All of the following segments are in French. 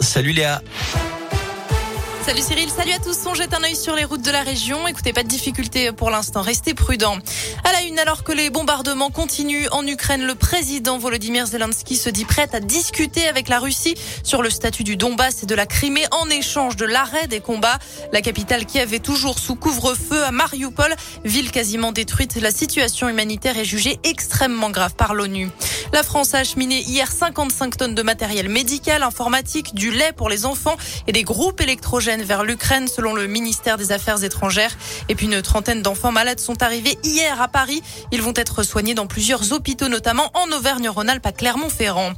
Salut Léa. Salut Cyril, salut à tous. On jette un œil sur les routes de la région. Écoutez, pas de difficulté pour l'instant. Restez prudents. À la une, alors que les bombardements continuent en Ukraine, le président Volodymyr Zelensky se dit prêt à discuter avec la Russie sur le statut du Donbass et de la Crimée en échange de l'arrêt des combats. La capitale qui avait toujours sous couvre-feu à Mariupol, ville quasiment détruite. La situation humanitaire est jugée extrêmement grave par l'ONU. La France a acheminé hier 55 tonnes de matériel médical, informatique, du lait pour les enfants et des groupes électrogènes vers l'Ukraine selon le ministère des Affaires étrangères. Et puis une trentaine d'enfants malades sont arrivés hier à Paris. Ils vont être soignés dans plusieurs hôpitaux, notamment en Auvergne-Rhône-Alpes à Clermont-Ferrand.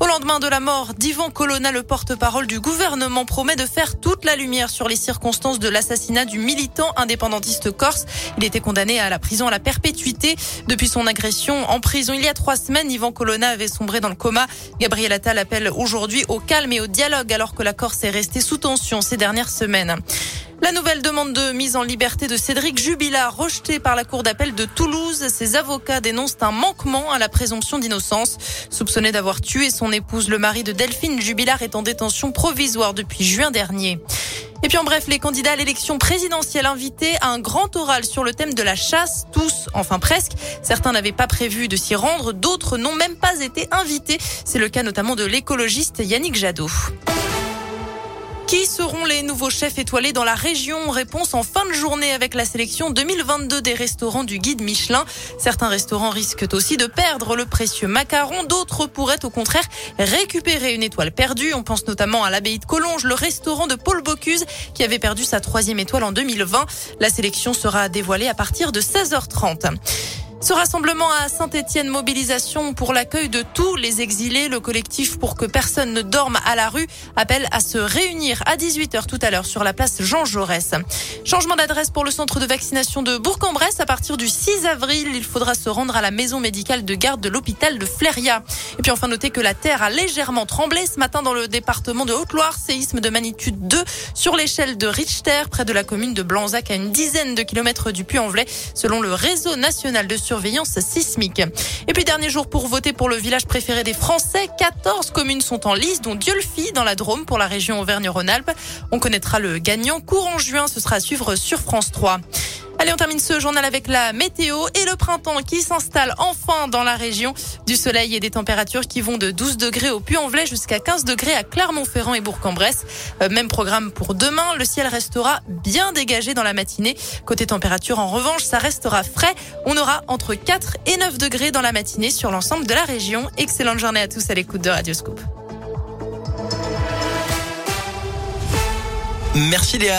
Au lendemain de la mort d'Ivan Colonna, le porte-parole du gouvernement promet de faire toute la lumière sur les circonstances de l'assassinat du militant indépendantiste corse. Il était condamné à la prison à la perpétuité. Depuis son agression en prison il y a trois semaines, Ivan Colonna avait sombré dans le coma. Gabriel Attal appelle aujourd'hui au calme et au dialogue alors que la Corse est restée sous tension ces dernières La nouvelle demande de mise en liberté de Cédric Jubilard, rejetée par la Cour d'appel de Toulouse. Ses avocats dénoncent un manquement à la présomption d'innocence. Soupçonné d'avoir tué son épouse, le mari de Delphine Jubilard est en détention provisoire depuis juin dernier. Et puis en bref, les candidats à l'élection présidentielle invités à un grand oral sur le thème de la chasse, tous, enfin presque. Certains n'avaient pas prévu de s'y rendre, d'autres n'ont même pas été invités. C'est le cas notamment de l'écologiste Yannick Jadot. Qui seront les nouveaux chefs étoilés dans la région Réponse en fin de journée avec la sélection 2022 des restaurants du guide Michelin. Certains restaurants risquent aussi de perdre le précieux macaron. D'autres pourraient au contraire récupérer une étoile perdue. On pense notamment à l'abbaye de Collonges, le restaurant de Paul Bocuse qui avait perdu sa troisième étoile en 2020. La sélection sera dévoilée à partir de 16h30. Ce rassemblement à Saint-Étienne, mobilisation pour l'accueil de tous les exilés. Le collectif pour que personne ne dorme à la rue appelle à se réunir à 18h tout à l'heure sur la place Jean Jaurès. Changement d'adresse pour le centre de vaccination de Bourg-en-Bresse. À partir du 6 avril, il faudra se rendre à la maison médicale de garde de l'hôpital de Fléria. Et puis enfin, noter que la terre a légèrement tremblé ce matin dans le département de Haute-Loire. Séisme de magnitude 2 sur l'échelle de Richter, près de la commune de Blanzac, à une dizaine de kilomètres du Puy-en-Velay, selon le réseau national de surveillance sismique. Et puis dernier jour pour voter pour le village préféré des Français. 14 communes sont en liste, dont Dieulfi dans la Drôme pour la région Auvergne-Rhône-Alpes. On connaîtra le gagnant courant juin. Ce sera à suivre sur France 3. Allez, on termine ce journal avec la météo et le printemps qui s'installe enfin dans la région. Du soleil et des températures qui vont de 12 degrés au Puy-en-Velay jusqu'à 15 degrés à Clermont-Ferrand et Bourg-en-Bresse. Euh, même programme pour demain. Le ciel restera bien dégagé dans la matinée. Côté température, en revanche, ça restera frais. On aura entre 4 et 9 degrés dans la matinée sur l'ensemble de la région. Excellente journée à tous à l'écoute de Radio Scoop. Merci Léa.